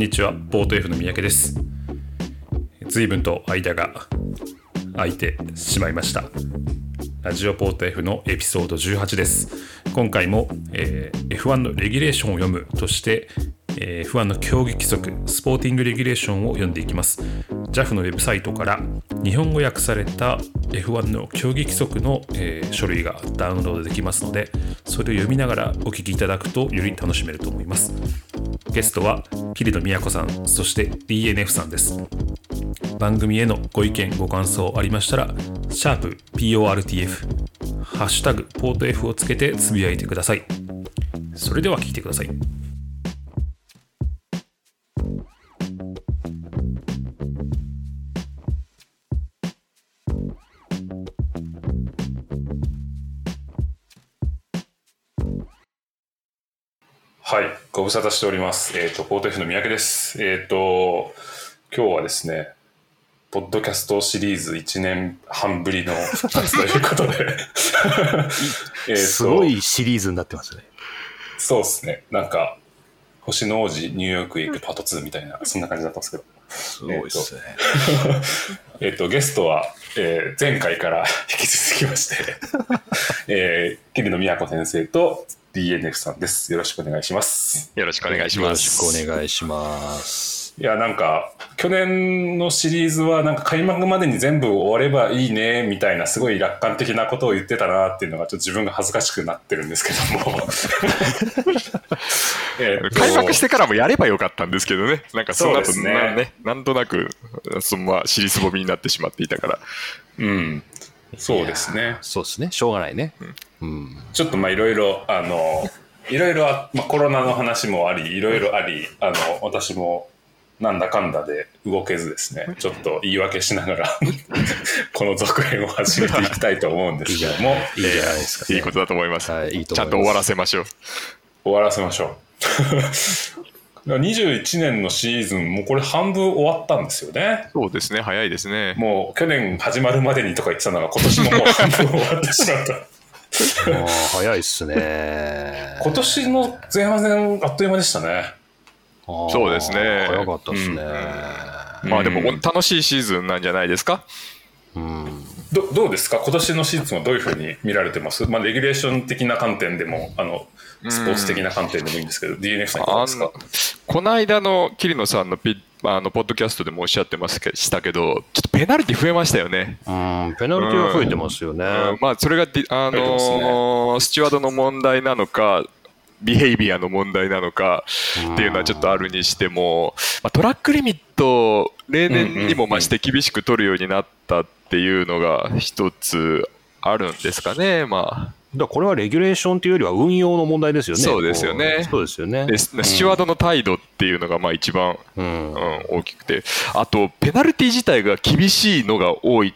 んにちは、ポート F の三宅です。随分と間が空いてしまいました。ラジオポート F のエピソード18です。今回も、えー F1 のレギュレーションを読むとして、えー F1 の競技規則、スポーティングレギュレーションを読んでいきます。JAF のウェブサイトから日本語訳された F1 の競技規則の、えー書類がダウンロードできますので、それを読みながらお聞きいただくとより楽しめると思います。ゲストは桐野都さん、そして DNF さんです。番組へのご意見、ご感想ありましたら、シャープ PORTF、ハッシュタグポート F をつけてつぶやいてください。それでは聞いてください。ご無沙汰しております。えっ、と、ポート F の三宅です。えっ、と、今日はですね、ポッドキャストシリーズ1年半ぶりの復活 ということで、えーとすごいシリーズになってますね。そうですね、なんか、星の王子ニューヨークへ行くパート2みたいな、そんな感じだったんですけど、すごいですね。えっ と、ゲストは、えー前回から 引き続きまして、えー、桐野都先生と DNF さんです。よろしくお願いします。よろしくお願いしよろします。くお願いします。いや、なんか、去年のシリーズは、なんか開幕までに全部終わればいいね、みたいな、すごい楽観的なことを言ってたなっていうのが、ちょっと自分が恥ずかしくなってるんですけども。えっと開幕してからもやればよかったんですけどね、なんかその後そうですねなね、なんとなく、そのまま尻すぼみになってしまっていたから、うん。そうですね。そうですね。しょうがないね。うん。ちょっとまあいろいろ、あの、いろいろあ、まあ、コロナの話もあり、いろいろあり、あの、私もなんだかんだで動けずですね、ちょっと言い訳しながら、この続編を始めていきたいと思うんですけども、いいじゃないですか、ね。いいことだと思います。はいいいとちゃんと終わらせましょう。終わらせましょう。21年のシーズン、もうこれ半分終わったんですよね。そうですね、早いですね。もう去年始まるまでにとか言ってたのが今年ももう半分終わってしまった。早いっすね。今年の前半戦あっという間でしたね。そうですね早かったっすね。まあでもうん楽しいシーズンなんじゃないですか？うん。どどうですか？今年のシーズンはどういうふうに見られてます？まあ、レギュレーション的な観点でも、あの、スポーツ的な観点でもいいんですけど、DNF さんいかがですか？この間の桐野さんのピあのポッドキャストでもおっしゃってますけしたけど、ちょっとペナルティ増えましたよね。うん、ペナルティは増えてますよね。うんまあ、それがあのースチュワードの問題なのか、ビヘイビアの問題なのかっていうのはちょっとあるにしても、まあ、トラックリミット、例年にも増して厳しく取るようになったっていうのが一つあるんですかね、まだからこれはレギュレーションというよりは運用の問題ですよね。そうですよね。そうですよね。あ。でスチュワードの態度っていうのがまあ一番、うんうん、大きくて、あと、ペナルティ自体が厳しいのが多い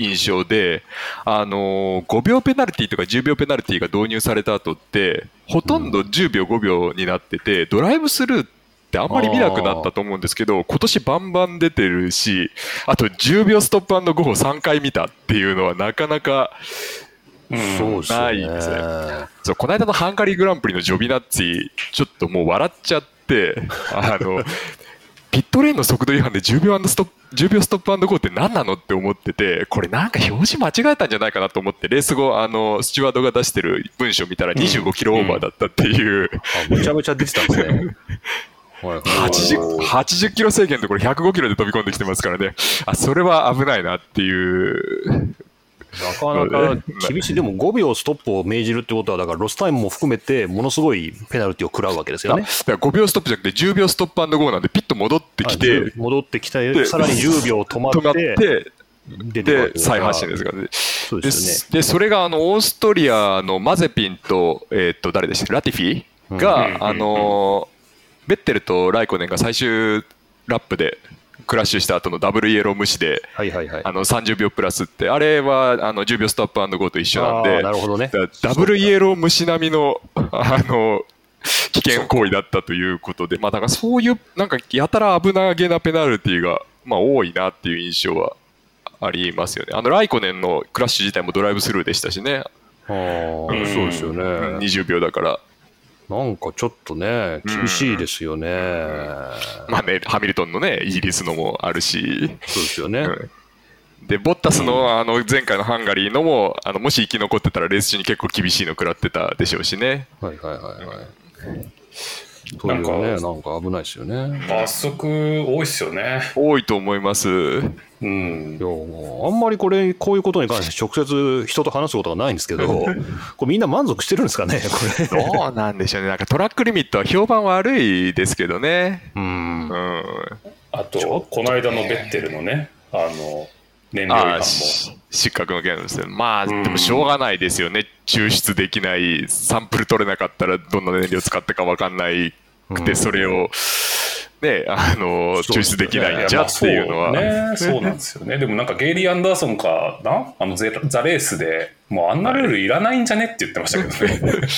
印象で、あのー5秒ペナルティとか10秒ペナルティが導入された後って、ほとんど10秒、5秒になってて、ドライブスルーってあんまり見なくなったと思うんですけど、今年バンバン出てるし、あと10秒ストップゴーを3回見たっていうのはなかなかそうですよね。ないですね。そうこの間のハンガリーグランプリのジョビナッツィ、ちょっともう笑っちゃって、あの ピットレーンの速度違反で10秒ストップ10秒ストップゴーって何なのって思ってて、これなんか表示間違えたんじゃないかなと思って、レース後、あのスチュワードが出してる文章見たら25キロオーバーだったっていう、あむちゃむちゃ出てたんですね。はいはい 80, 80キロ制限のところ105キロで飛び込んできてますからね、あそれは危ないなっていう、なかなか厳しい、でも5秒ストップを命じるってことは、だからロスタイムも含めて、ものすごいペナルティを食らうわけですよね。だから5秒ストップじゃなくて10秒ストップゴーなんで、ピッと戻ってきて、戻ってきて、でさらに10秒止まって、て、出てくるわけで、再発進ですからね。そうでね。でそれがあのオーストリアのマゼピンと、えー、と誰でしたラティフィ？が、うん。あのベッテルとライコネンが最終ラップでクラッシュした後のダブルイエロー無視で、はいはいはい。あの30秒プラスって、あれはあの10秒ストップゴーと一緒なんあで、ーなるほどねダブルイエロー無視並みのあの危険行為だったということで、まあ、だからそういうなんかやたら危なげなペナルティがまあ多いなっていう印象はありますよね。あのライコネンのクラッシュ自体もドライブスルーでしたしね、あーうんそうですよね。20秒だから。なんかちょっとね、厳しいですよね。まあね、ハミルトンのね、イギリスのもあるし、そうですよね。うんで、ボッタスのあの前回のハンガリーのも、あのもし生き残ってたらレース中に結構厳しいの食らってたでしょうしね。はいはいはいはい。というね、なんか危ないですよね。罰則多いっすよね。多いと思います。うんいや。もうあんまりこれ、こういうことに関して直接人と話すことがないんですけど、これみんな満足してるんですかね、これ。どうなんでしょうね。なんかトラックリミットは評判悪いですけどね。うんう。ん。あと、この間のベッテルのね、あの、燃料もああ、。し失格の件ですね。まあ、でもしょうがないですよね。抽出できない、サンプル取れなかったらどんな燃料使ったか分かんないくて、うんそれを、ね、あの、抽出できないんじゃっていうのは。ね、そうなんですよね。でもなんかゲイリー・アンダーソンかなあのゼザレースでもうあんなルールいらないんじゃねって言ってましたけどね。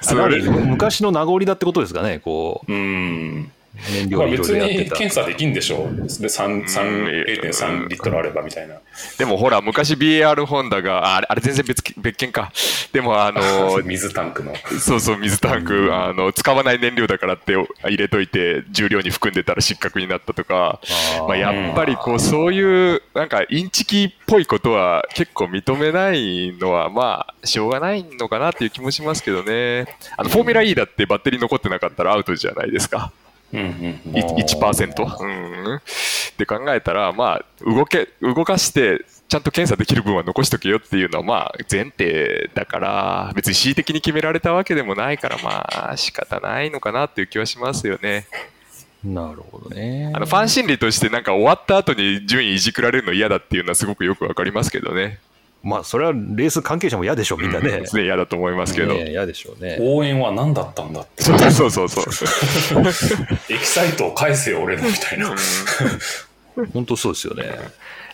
それ何昔の名残だってことですかね、こうん。う、燃まあ料別に。検査できんでしょう。で3 3 0.3リットルあればみたいな。でもほら、昔 BAR ホンダが、ああれあれ全然別別件か。でもあの、水タンクの。そうそう、水タンク、あの、使わない燃料だからって入れといて、重量に含んでたら失格になったとか、あーまあ、やっぱりこう、そういう、なんか、インチキっぽいことは結構認めないのは、まあ、しょうがないのかなっていう気もしますけどね。あの、フォーミュラ E だってバッテリー残ってなかったらアウトじゃないですか。うんうんうんい1%。うん。って考えたら、まあ、動け、動かして、ちゃんと検査できる分は残しとけよっていうのは、まあ、前提だから、別に恣意的に決められたわけでもないから、まあ、仕方ないのかなっていう気はしますよね。なるほどね。あの、ファン心理として、なんか終わった後に順位いじくられるの嫌だっていうのはすごくよくわかりますけどね。まあ、それはレース関係者も嫌でしょ、みんなね。ね嫌だと思いますけど。ね嫌でしょうね。応援は何だったんだって。そうそうそう そう。エキサイトを返せよ、俺のみたいな。本当そうですよね。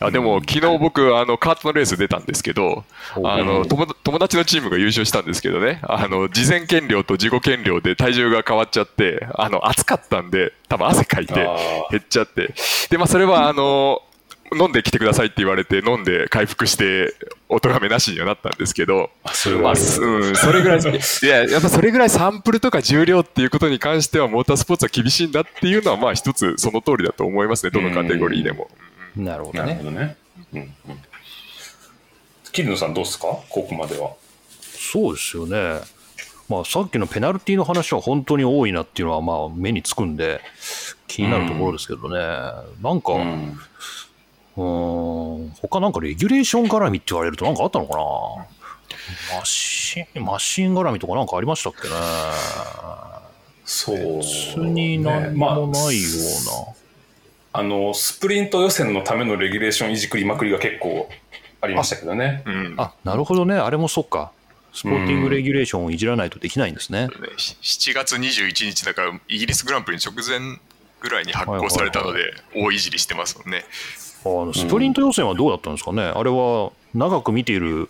あでも、昨日僕、あの、カートのレース出たんですけど、おあの、友友達のチームが優勝したんですけどね、あの、事前減量と事後減量で体重が変わっちゃって、あの、暑かったんで、多分汗かいて減っちゃって。で、まあ、それは、あの、飲んできてくださいって言われて、飲んで回復して、お咎めなしにはなったんですけど、まあ、それはうん、それぐらい、いや、やっぱそれぐらいサンプルとか重量っていうことに関しては、モータースポーツは厳しいんだっていうのは、まあ、一つその通りだと思いますね、どのカテゴリーでも。なるほどね。どね。うんうん。桐野さんどうですか？ここまでは。そうですよね。まあ、さっきのペナルティの話は本当に多いなっていうのはまあ目につくんで気になるところですけどね、なんか、ううんーん、他なんかレギュレーション絡みって言われるとなんかあったのかな？マシン、マシン絡みとかなんかありましたっけねそう、別に何まあもないよあの、スプリント予選のためのレギュレーションいじくりまくりが結構ありましたけどね。うんうな。あ、なるほどね。あれもそっか。スポーティングレギュレーションをいじらないとできないんですね。ね7月21日だからイギリスグランプリ直前ぐらいに発行されたので大いじりしてますもんね。あのスプリント予選はどうだったんですかね、あれは長く見ている、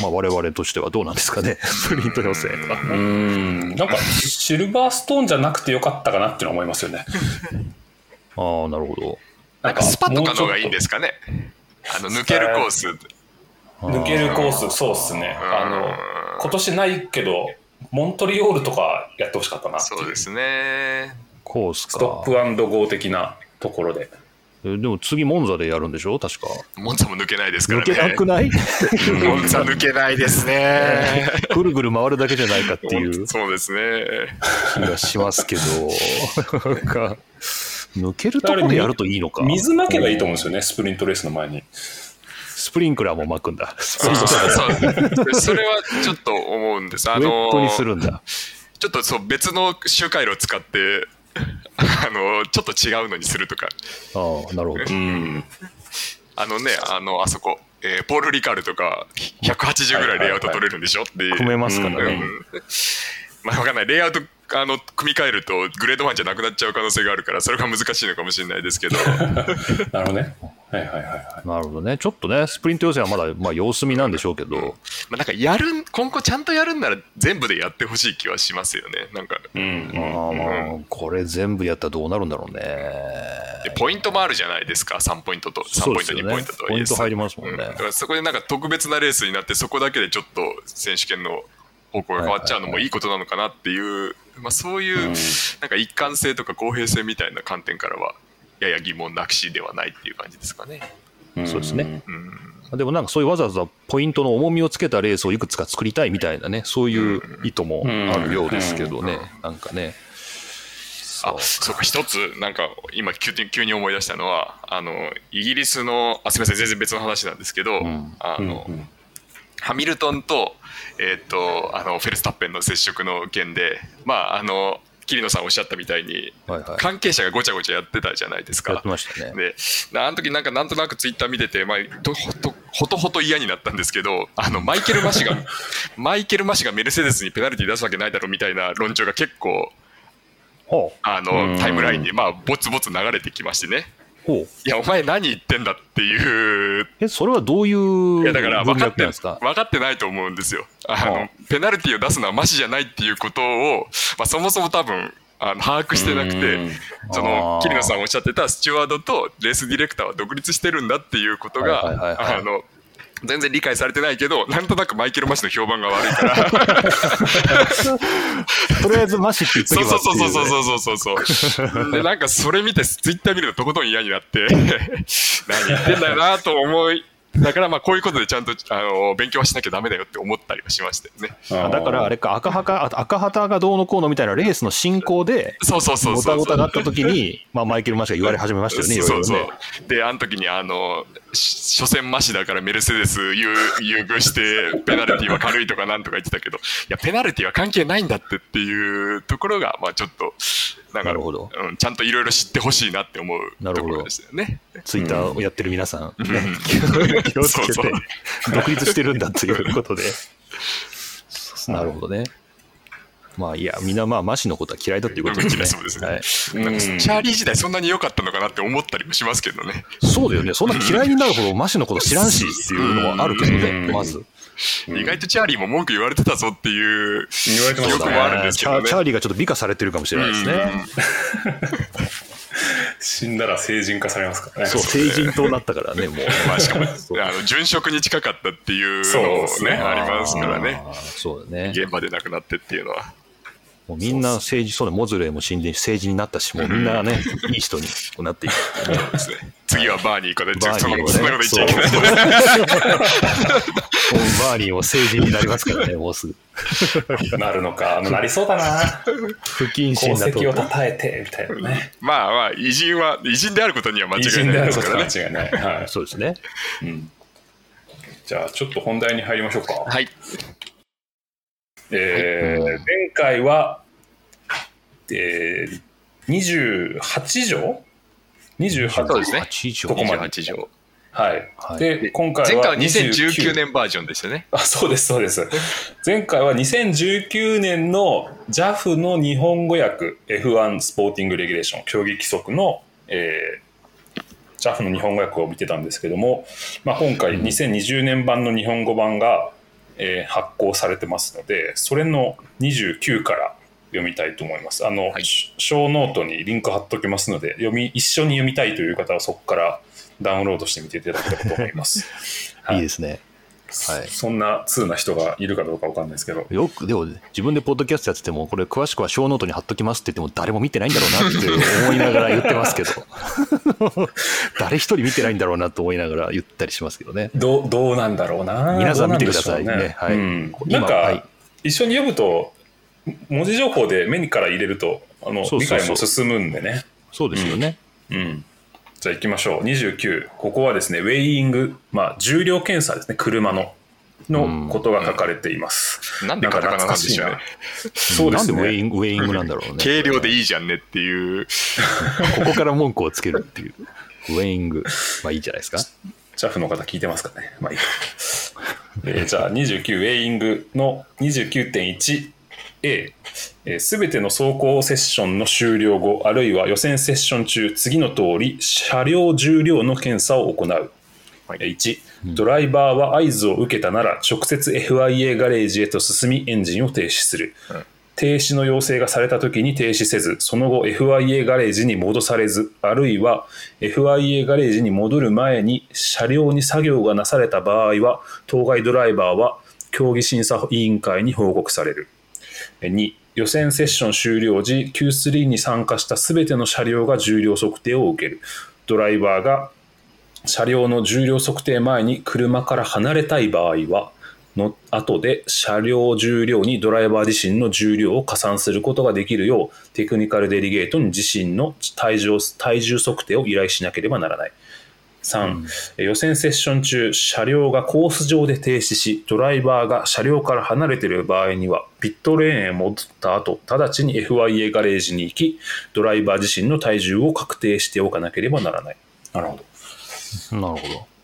まあ、我々としてはどうなんですかね、スプリント予選は。うん。なんか、シルバーストーンじゃなくてよかったかなっていうのは思いますよね。ああ、なるほど。なんかスパとかの方がいいんですかね？あの抜けるコース。と抜けるコース、そうっすね。あの、今年ないけど、モントリオールとかやってほしかったなそうですね。コースストップか。アンドゴー的なところで。えでも次、モンザでやるんでしょ、確か。モンツァも抜けないですから抜ね。けなくない？モンツァ抜けないですね。ぐるぐる回るだけじゃないかっていう そうですね。気がしますけど、なんか、抜けるとこでやるといいのか？水まけばいいと思うんですよね、スプリントレースの前に。スプリンクラーも巻くんだ。そうそうトそうそれはちょっと思うんです。あウェのットにするんだ。ちょっとそう別の周回路を使って、あのちょっと違うのにするとか。ああ、なるほど。うん。あのね、あの、あそこ、えーポール・リカールとか、180ぐらいレイアウト取れるんでしょっていう。組めますからね。うんまあ、わかんない。レイアウト、あの、組み替えると、グレード1じゃなくなっちゃう可能性があるから、それが難しいのかもしれないですけど。なるほどね。はいはいはいはい。なるほどね。ちょっとね、スプリント予選はまだ、まあ、様子見なんでしょうけど、まあ、なんか、やるん、今後ちゃんとやるんなら、全部でやってほしい気はしますよね。なんか、うん。まあまあ、これ全部やったらどうなるんだろうね。でポイントもあるじゃないですか。3ポイントと、3ポイント、2そうですよねポイントと。ポイント入りますもんねうだからそこでなんか特別なレースになって、そこだけでちょっと選手権の方向が変わっちゃうのもいいことなのかなっていう、まあ、そういうなんか一貫性とか公平性みたいな観点からはやや疑問なくしではないっていう感じですかね。そうですね。うん、でもなんかそういうわざわざポイントの重みをつけたレースをいくつか作りたいみたいなね、そういう意図もあるようですけどね、なんかね。あそうか一つなんか今急に急に思い出したのはあのイギリスのあすみません全然別の話なんですけど、あの、ハミルトンと,、えー、とあのフェルスタッペンの接触の件でまああの桐野さんおっしゃったみたいに、はいはい関係者がごちゃごちゃやってたじゃないですか。やってましたね。であの時なんかなんとなくツイッター見てて、まあ、どほとほとほと嫌になったんですけどあのマイケル・マシが マイケル・マシがメルセデスにペナルティー出すわけないだろうみたいな論調が結構ほう。あのタイムラインにまあぼつぼつ流れてきましてね。いやお前何言ってんだっていう。え、それはどういういやだから分文かって脈なんですか？分かってないと思うんですよ。あの、はあ。ペナルティーを出すのはマシじゃないっていうことを、まあ、そもそも多分あの把握してなくてその桐野さんおっしゃってたスチュワードとレースディレクターは独立してるんだっていうことがあの全然理解されてないけどなんとなくマイケル・マシの評判が悪いから。とりあえずマシって言っとけばそうそうそうそうそうそうそう。でなんかそれ見てツイッター見るととことん嫌になって。何言ってんだよなと思いだからまあこういうことでちゃんとあの勉強はしなきゃダメだよって思ったりはしましたよね。あだからあれか赤旗あ赤旗がどうのこうのみたいなレースの進行でそうそうそうごたそうごたがあった時に、まあ、マイケル・マシが言われ始めましたよね、そうそう。ね。であの時にあのし初戦マシだからメルセデス優優遇してペナルティは軽いとかなんとか言ってたけどいやペナルティは関係ないんだってっていうところがまあちょっとなんかなるほど。うん、ちゃんといろいろ知ってほしいなって思うなるほどところでしたよね。ツイッターをやってる皆さん、ね。うん気をつけてそうそう独立してるんだということで。なるほどね。まあいや、みんなまあマシのことは嫌いだっていうことですね。そうですねはい、なんかチャーリー時代そんなに良かったのかなって思ったりもしますけどね。そうだよね。そんな嫌いになるほどマシのこと知らんしっていうのはあるけどね、うんまず。意外とチャーリーも文句言われてたぞっていう記憶もあるんですけどねチャチャー。リーがちょっと美化されてるかもしれないですね。死んだら成人化されますからね。そう、成人となったからね、もう。まあしかもあの殉職に近かったっていうのもねね。ありますからね。そうだね。現場で亡くなってっていうのはもうみんな政治、そうだ、モズレーも死んで政治になったし、もうみんなね、いい人になっていく。そうですね。次はバーニーかでバーニーをねそんなこと言っちゃいけない。バーニーも成人になりますからね、もうすぐ。なるのか。なりそうだな。不謹慎功だと。績をたたえてみたいなね。まあまあ偉人は偉人であることには間偉違いない人であることですからねは間違いない、はい。そうですね。うん、じゃあちょっと本題に入りましょうか、はいえー前回は、えー、28条 ?28 そうですね8条。ここまで。28条。はい、はい。で今回は前回は2019 29年バージョンでしたね。あそうですそうです。前回は2019年の JAF の日本語訳 F1 スポーティングレギュレーション競技規則の、えー JAF の日本語訳を見てたんですけども、まあ、今回2020年版の日本語版が、えー発行されてますのでそれの29から読みたいと思いますあの、はいショーノートにリンク貼っときますので読み一緒に読みたいという方はそこからダウンロードしてみていただければと思います。はいいいですね。はい。そんな通な人がいるかどうかわかんないですけど。よく、でも、自分でポッドキャストやってても、これ詳しくは小ノートに貼っときますって言っても、誰も見てないんだろうなって思いながら言ってますけど、誰一人見てないんだろうなと思いながら言ったりしますけどね。どうどうなんだろうな。皆さん見てくださいどうなんでしょうねはいうん今なんか、はい一緒に読むと、文字情報で目にから入れると、あの理解も進むんでね。そうですよね。うん。じゃあ行きましょう。29。ここはですね、ウェイング、まあ、重量検査ですね、車の。のことが書かれています。なんでカタカナなんでしょうねそうですね。なんでウェイングウェイングなんだろうね。軽量でいいじゃんねっていう ここから文句をつけるっていう。ウェイング。まあいいじゃないですか。ジャフの方聞いてますかね。まあいいか。えーじゃあ29ウェイングの 29.1A すべての走行セッションの終了後あるいは予選セッション中次の通り車両重量の検査を行う、はい。1ドライバーは合図を受けたなら直接 FIA ガレージへと進みエンジンを停止する、停止の要請がされた時に停止せずその後 FIA ガレージに戻されずあるいは FIA ガレージに戻る前に車両に作業がなされた場合は当該ドライバーは競技審査委員会に報告される。2、予選セッション終了時、Q3 に参加したすべての車両が重量測定を受ける。ドライバーが車両の重量測定前に車から離れたい場合は、の後で車両重量にドライバー自身の重量を加算することができるようテクニカルデリゲートに自身の体重体重測定を依頼しなければならない。3、予選セッション中、車両がコース上で停止し、ドライバーが車両から離れている場合には、ピットレーンへ戻った後、直ちに FIA ガレージに行き、ドライバー自身の体重を確定しておかなければならない。なるほど。なるほど。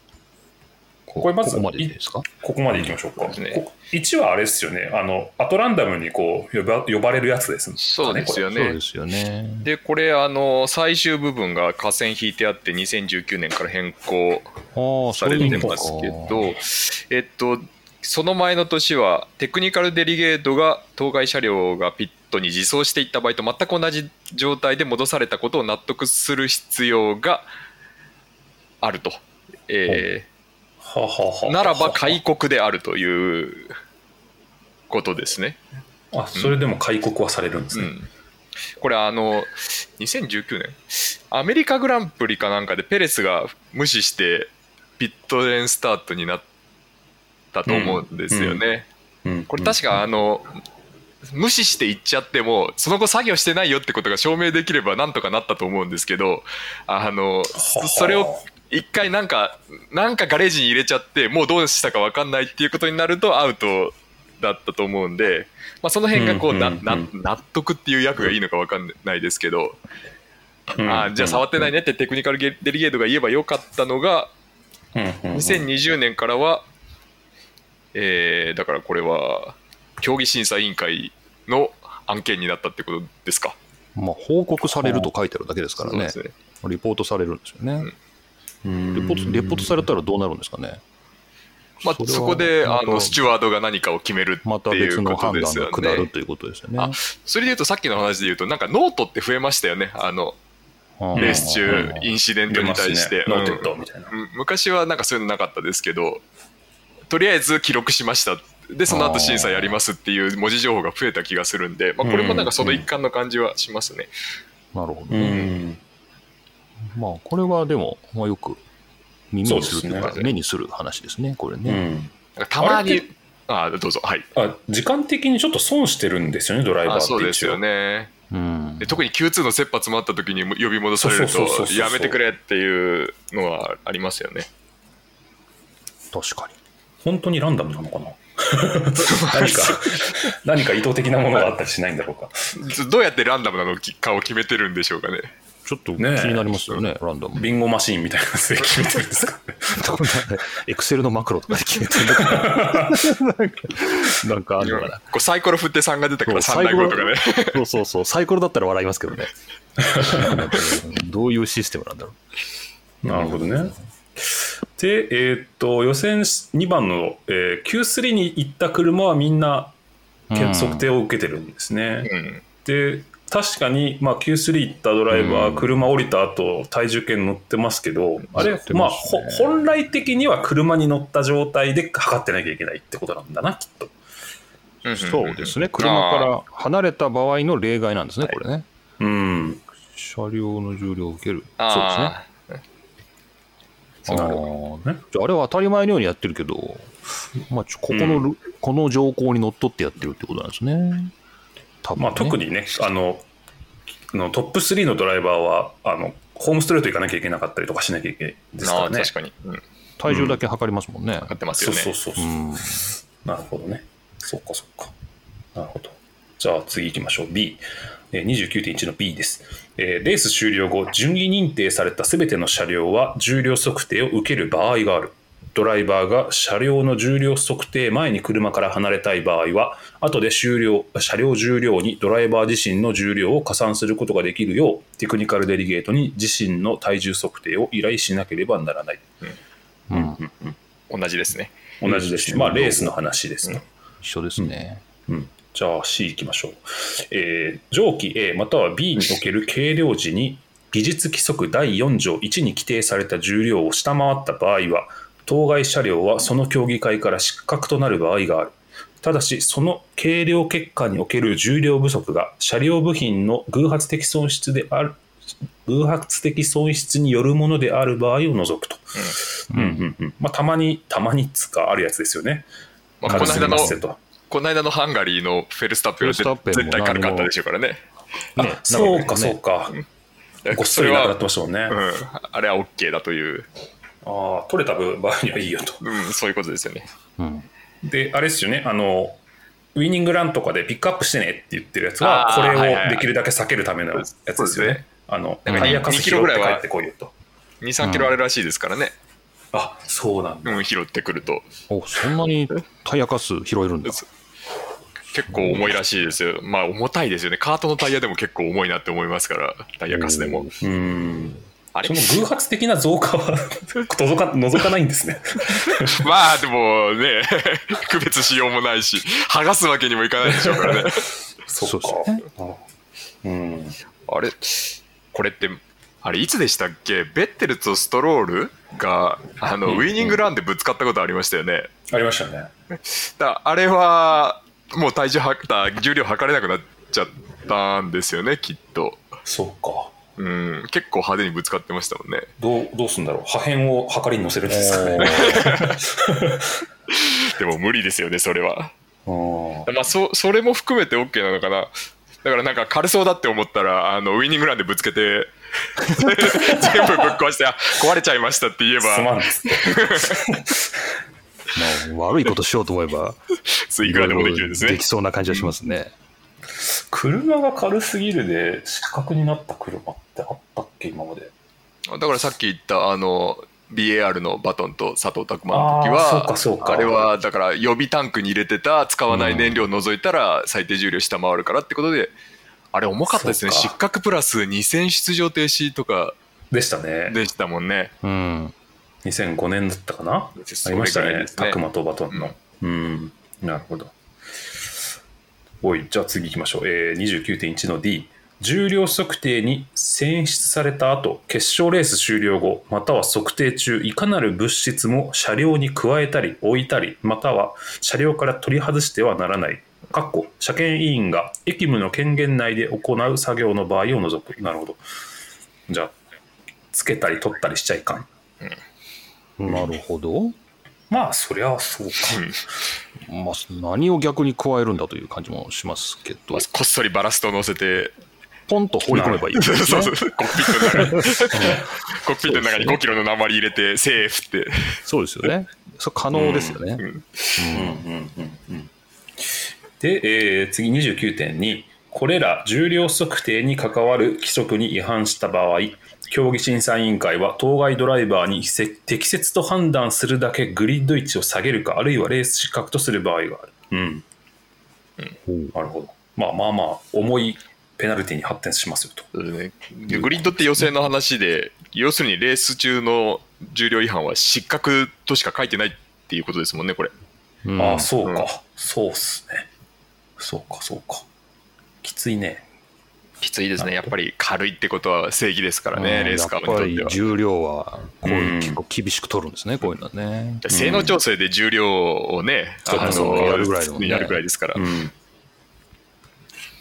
これまずここまででいいですか？ここまでいきましょうか。ですねこ1はあれですよね。あの、アトランダムにこう呼ば呼ばれるやつですかね。そうですよねで。すよね。で、これ、あの、最終部分が架線引いてあって、2019年から変更されてますけど、えっと、その前の年は、テクニカルデリゲートが当該車両がピットに自走していった場合と全く同じ状態で戻されたことを納得する必要があると。えーならば開国であるということですね。あ、それでも開国はされるんですね。うん、これあの2019年。アメリカグランプリかなんかでペレスが無視してピットレーンスタートになったと思うんですよね。うん。これ確かあの無視して行っちゃってもその後作業してないよってことが証明できればなんとかなったと思うんですけどあのそそれを一回なんかなんかガレージに入れちゃってもうどうしたか分かんないっていうことになるとアウトだったと思うんで、まあ、その辺がこうんうんうんな納得っていう役がいいのか分かんないですけど、うんあじゃあ触ってないねってテクニカルデリゲートが言えばよかったのがうんうんうん2020年からは、えーだからこれは競技審査委員会の案件になったってことですか？まあ、報告されると書いてあるだけですからね。ねリポートされるんですよね。うんレポートレポートされたらどうなるんですかね？まあ、そそこであのスチュワードが何かを決めるまたっていうこと判断がですよね。下るということですよね。あそれでいうとさっきの話で言うとなんかノートって増えましたよねあのうんレース中うんインシデントに対して、昔はなんかそういうのなかったですけどとりあえず記録しましたでその後審査やりますっていう文字情報が増えた気がするんで、まあ、これもなんかその一環の感じはしますね。なるほどうね。んまあ、これはでも、まあ、よく耳にするというかそうです、ね。目にする話ですね、これね。うん。なんかたまに。あれってあどうぞ。はい。あ時間的にちょっと損してるんですよねドライバーあってそうですよね。ねうん。で特に Q2 の切羽詰まった時に呼び戻されるそうそうそうそうそう。とやめてくれっていうのはありますよね。確かに。本当にランダムなのかな？何か何か意図的なものがあったりしないんだろうか。どうやってランダムなのかを決めてるんでしょうかね。ちょっと気になりますよね、ランダム。ビンゴマシーンみたいなやつで決めてるんですか エクセルのマクロとかで決めてるのかな なんかあるのかな。こうサイコロ振って3が出たから3そう対5とかね。そうそうそう、サイコロだったら笑いますけどね。どういうシステムなんだろなるほどね。で、えーっと、予選2番の、えー Q3 に行った車はみんなうん測定を受けてるんですね。うんで、確かに、まあ、Q3 行ったドライバー、うん車降りた後、体重計に乗ってますけど、あれまあ、本来的には車に乗った状態で測ってなきゃいけないってことなんだな、きっと。う。そうですね、車から離れた場合の例外なんですね、これね。うん。車両の重量を受ける。そうですね。なるあほどね。ーじゃああれは当たり前のようにやってるけど、まあ、ちょここのル、この条項にのっとってやってるってことなんですね。多分ねまあ、特にね、あの、あのトップ3のドライバーは、あの、ホームストレート行かなきゃいけなかったりとかしなきゃいけないですからね。確かに。うん体重だけ測りますもんね。測ってますそよね。うそうそうそうう。ん。なるほどね。そっかそっか。なるほど。じゃあ次行きましょう。B。えー29.1の B です。えーレース終了後、順位認定されたすべての車両は重量測定を受ける場合がある。ドライバーが車両の重量測定前に車から離れたい場合は、後で終了車両重量にドライバー自身の重量を加算することができるよう、テクニカルデリゲートに自身の体重測定を依頼しなければならない。うん。同じですね。同じですね。まあ、レースの話ですね。一緒ですね。うん、じゃあ C いきましょう、えー上記 A または B における計量時に技術規則第4条1に規定された重量を下回った場合は当該車両はその競技会から失格となる場合があるただし、その計量結果における重量不足が車両部品の偶発的損失である、偶発的損失によるものである場合を除くと。うんうんうんまあ、たまに、たまにっつうかあるやつですよね。まあ、この間のこの間のハンガリーのフェルスタッペルスタッペンも絶対軽かったでしょうからね。あねそうか、そうか。ごっそそれはりなくなってましたもんね。うん、あれは OK だという、ああ、取れた場合にはいいよと。うん、そういうことですよね。うんで、あれですよね、あの、ウイニングランとかでピックアップしてねって言ってるやつは、これをできるだけ避けるためのやつですよね。あの、タイヤカス2キ拾って帰ロぐらいはってこいよと。2、3キロあるらしいですからね、あ、そうなんだ。うん、拾ってくると。おそんなにタイヤカス拾えるんだ。結構重いらしいですよ。まあ重たいですよね。カートのタイヤでも結構重いなって思いますから、タイヤカスでも。うん。あれ？その偶発的な増加は 覗か覗かないんですね。まあでもね、区別しようもないし、剥がすわけにもいかないでしょうからね。そっかそうん。あれ？これって、あれいつでしたっけ？ベッテルとストロールがあの、うんウイニングランでぶつかったことありましたよね。ありましたね。だあれはもう体重はた重量測れなくなっちゃったんですよねきっと、そっか。うん、結構派手にぶつかってましたもんねどう、どうすんだろう。破片を測りに乗せるんですかね。でも無理ですよねそれは、うんまあ、そそれも含めて OK なのかなだからなんか軽そうだって思ったらあのウイニングランでぶつけて 全部ぶっ壊してあ壊れちゃいましたって言えすまばんっつって。まあ、悪いことしようと思えば、そういくらでもできるんですねできそうな感じがしますね。車が軽すぎるで失格になった車ってあったっけ今まで。だからさっき言ったあの BAR のバトンと佐藤拓磨の時あーそうかはそうか。あれはだから予備タンクに入れてた使わない燃料を除いたら最低重量下回るからってことであれ重かったですね。失格プラス2000出場停止とかでしたね。でしたもんね。うん。2005年だったかな？あそりましたねれぐらいですね。タクマとバトンの。うん、なるほどおいじゃあ次行きましょう、えー、29.1の D 重量測定に選出された後決勝レース終了後または測定中いかなる物質も車両に加えたり置いたりまたは車両から取り外してはならない。かっこ車検委員が役務の権限内で行う作業の場合を除く。なるほど。じゃあつけたり取ったりしちゃいかん。なるほど。まあそりゃそうか。まあ、何を逆に加えるんだという感じもしますけど。まあ、こっそりバラストを乗せてポンと放り込めばいい。ね。そうそう。コックピットの中に。コックピットの中に5キロの鉛入れてセーフって。そうですよね。そう可能ですよね。で、えー次29.2これら重量測定に関わる規則に違反した場合競技審査委員会は当該ドライバーにせ適切と判断するだけグリッド位置を下げるかあるいはレース失格とする場合がある。うん。ほう。なるほど。まあまあまあ重いペナルティに発展しますよと。ね。でグリッドって予選の話で要するにレース中の重量違反は失格としか書いてないっていうことですもんねこれ。うん。ああそうか、うんそうっすね。そうかそうか。きついねきついですね。やっぱり軽いってことは正義ですからね、うん。レースカーにとっては。重量はこういううん結構厳しく取るんですね、こういうのはね。性能調整で重量をね、うかそうかやるぐらいね。やるぐらいですから、うん。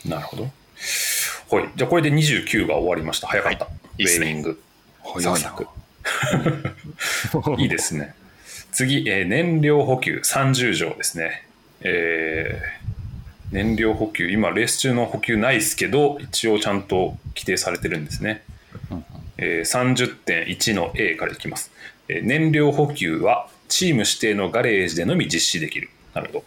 なるほど。はい。じゃあこれで29が終わりました。早かった、い。いウェーニング。早いな。サクサクいいですね。次、えー燃料補給。30条ですね。えー燃料補給今レース中の補給ないですけど一応ちゃんと規定されてるんですね、えー30.1の A からいきます、えー燃料補給はチーム指定のガレージでのみ実施できる。なるほど。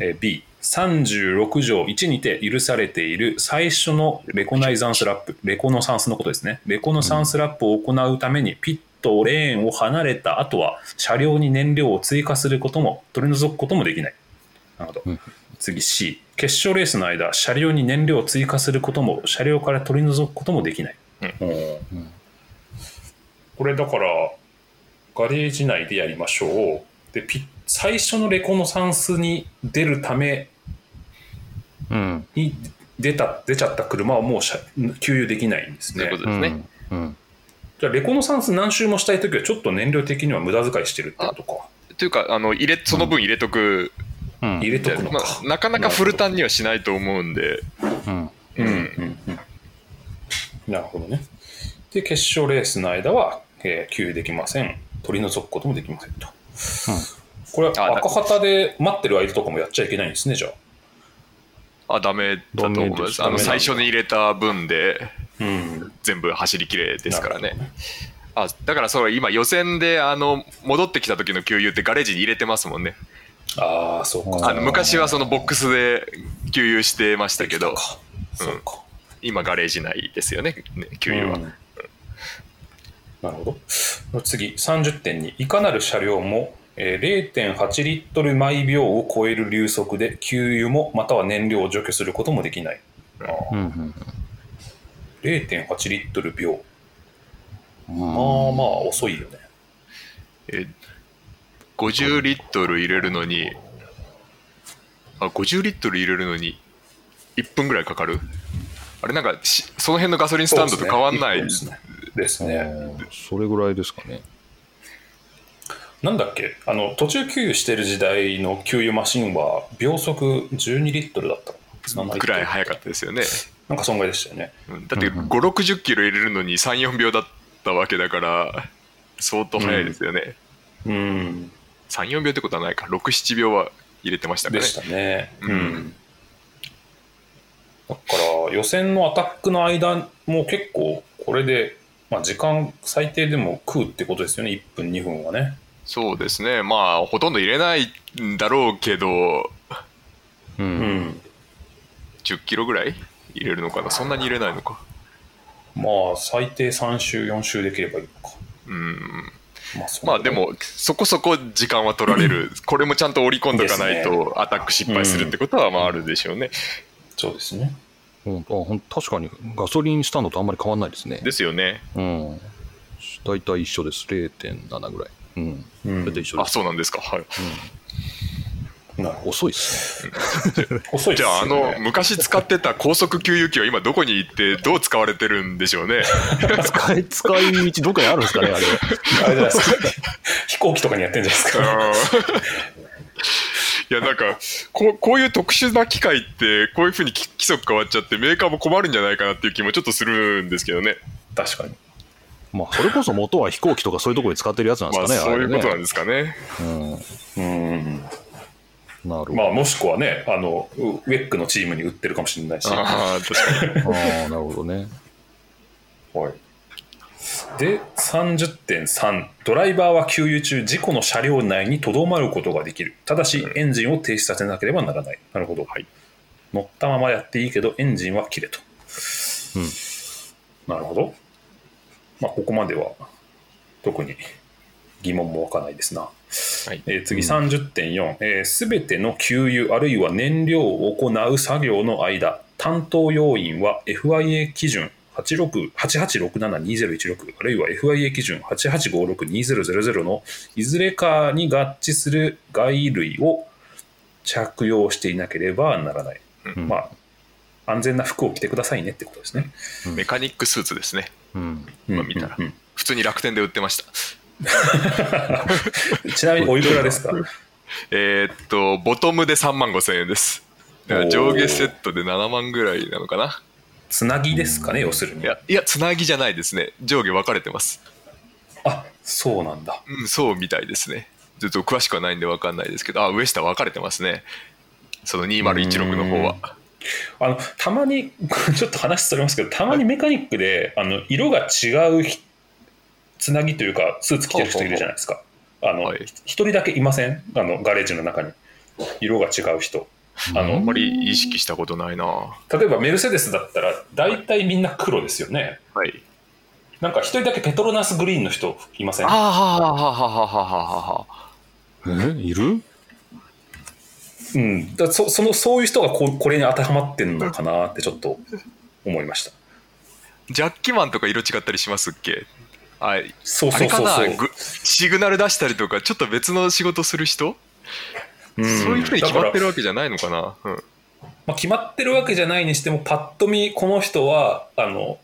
えー B36 条1にて許されている最初のレコナイザンスラップ。レコノサンスのことですね。レコノサンスラップを行うためにピットレーンを離れた後は車両に燃料を追加することも取り除くこともできない。なるほど、うん次 C 決勝レースの間車両に燃料を追加することも車両から取り除くこともできない、うん。これだからガレージ内でやりましょう。でピ最初のレコノサンスに出るためうん。に出た出ちゃった車はもう車給油できないんですね。そういうことですね、うん。じゃあレコノサンス何周もしたい時はちょっと燃料的には無駄遣いしてるってことか。というかあの入れその分入れとくうん入れとくのまか。あ、なかなかフルタンにはしないと思うんで、うんうんうんうん。なるほどね。で、決勝レースの間は、えー給油できません。取り除くこともできませんと。これあは赤旗で待ってる間とかもやっちゃいけないんですね、じゃあ。あ、ダメだと思いま。すすあの、最初に入れた分で、うん。全部走りきれですからね。あだからそう今予選であの戻ってきた時の給油ってガレージに入れてますもんねああ、そうか。あの昔はそのボックスで給油してましたけどそうか。今ガレージ内ですよねね給油は、うんなるほど。次、30点に、いかなる車両も、えー0.8リットル毎秒を超える流速で給油もまたは燃料を除去することもできない。うんうん0.8リットル秒。うんまあまあ遅いよね。え50リットル入れるのにあ50リットル入れるのに1分ぐらいかかる？あれなんかしその辺のガソリンスタンドと変わんない、ですね。ですね。うんそれぐらいですかね。なんだっけ？あの、途中給油してる時代の給油マシンは秒速12リットルだった。のかなぐらい早かったですよね、なんかそんぐらいでしたよね。うん。だって5 6 0キロ入れるのに34秒だったわけだから相当早いですよね、うん。34秒ってことはないか。67秒は入れてましたからね。でしたね。うん。だから予選のアタックの間も結構これで、まあ、時間最低でも食うってことですよね。1分2分はね。そうですね。まあほとんど入れないんだろうけどう。うん。ん10キロぐらい入れるのかな。そんなに入れないのか。まあ最低3周4周できればいいのか。うんまあでもそこそこ時間は取られるこれもちゃんと織り込んどかないとアタック失敗するってことはまああるでしょうね、そうですねうんあほん確かにガソリンスタンドとあんまり変わんないですね。ですよねうん。大体一緒です。0.7ぐらい。うん。うん大体一緒です。あそうなんですかはいなるほ遅いですね。ど遅いじゃああの昔使ってた高速給油機は今どこに行ってどう使われてるんでしょうね。使い、使い道どっかにあるんですかね、あれ。あれじゃないですか。飛行機とかにやってんじゃないですか。いやなんかこうこういう特殊な機械ってこういうふうに規規則変わっちゃってメーカーも困るんじゃないかなっていう気もちょっとするんですけどね。確かに。まあ、それこそ元は飛行機とかそういうところで使ってるやつなんでますあかね。そういうことなんでですかね。すうん。うんなるほど。まあもしくはねあのウウェックのチームに売ってるかもしれないし。ああ確かに。ああ、なるほどね。はい、で30.3ドライバーは給油中事故の車両内にとどまることができる。ただしエンジンを停止させなければならない。なるほど、はい。乗ったままやっていいけどエンジンは切れと、うん。なるほど。まあここまでは特に疑問も湧かないですな、はい。えー次30.4すべ、全ての給油あるいは燃料を行う作業の間担当要員は FIA 基準86 88672016あるいは FIA 基準88562000のいずれかに合致する外類を着用していなければならない、うん。まあ安全な服を着てくださいねってことですね、メカニックスーツですね。うん。今見たら。うんうん普通に楽天で売ってました。うん ちなみにおいくらですか？えーっとボトムで3万5千円です。上下セットで7万ぐらいなのかな？つなぎですかね要するに。いやいやつなぎじゃないですね。上下分かれてます。あそうなんだ。うんそうみたいですね。ちょっと詳しくはないんで分かんないですけど。あ上下分かれてますね。その2016の方は。あのたまに ちょっと話それますけどたまにメカニックであの色が違うひつなぎというかスーツ着てる人いるじゃないですか。あのはい。一人だけいません？あのガレージの中に。色が違う人。ああんのまり意識したことないな。例えばメルセデスだったら大体みんな黒ですよね。はい。なんか一人だけペトロナスグリーンの人いません？あはははははははえ？いる？うん、だそそのそういう人がここれに当てはまってんのかなってちょっと思いました。ジャッキマンとか色違ったりしますっけ？あそうそうそうそうシグナル出したりとかちょっと別の仕事する人、うんそういうふうに決まってるわけじゃないのかな、うん、まあ、決まってるわけじゃないにしてもパッと見この人はあの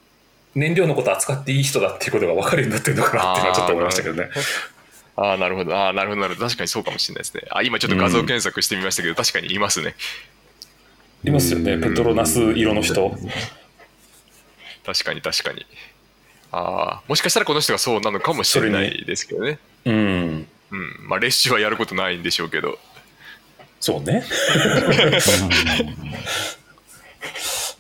燃料のこと扱っていい人だっていうことが分かるようになってるのかなっていうのはちょっと思いましたけどねああ、なるほど。ああ、なるほど、なるほど。確かにそうかもしれないですね。あ今ちょっと画像検索してみましたけど、確かにいますね。いますよね、ペトロナス色の人。確かに確かに。ああ、もしかしたらこの人がそうなのかもしれないですけどね。うん。うん。まあ、レッシュはやることないんでしょうけど。そうね。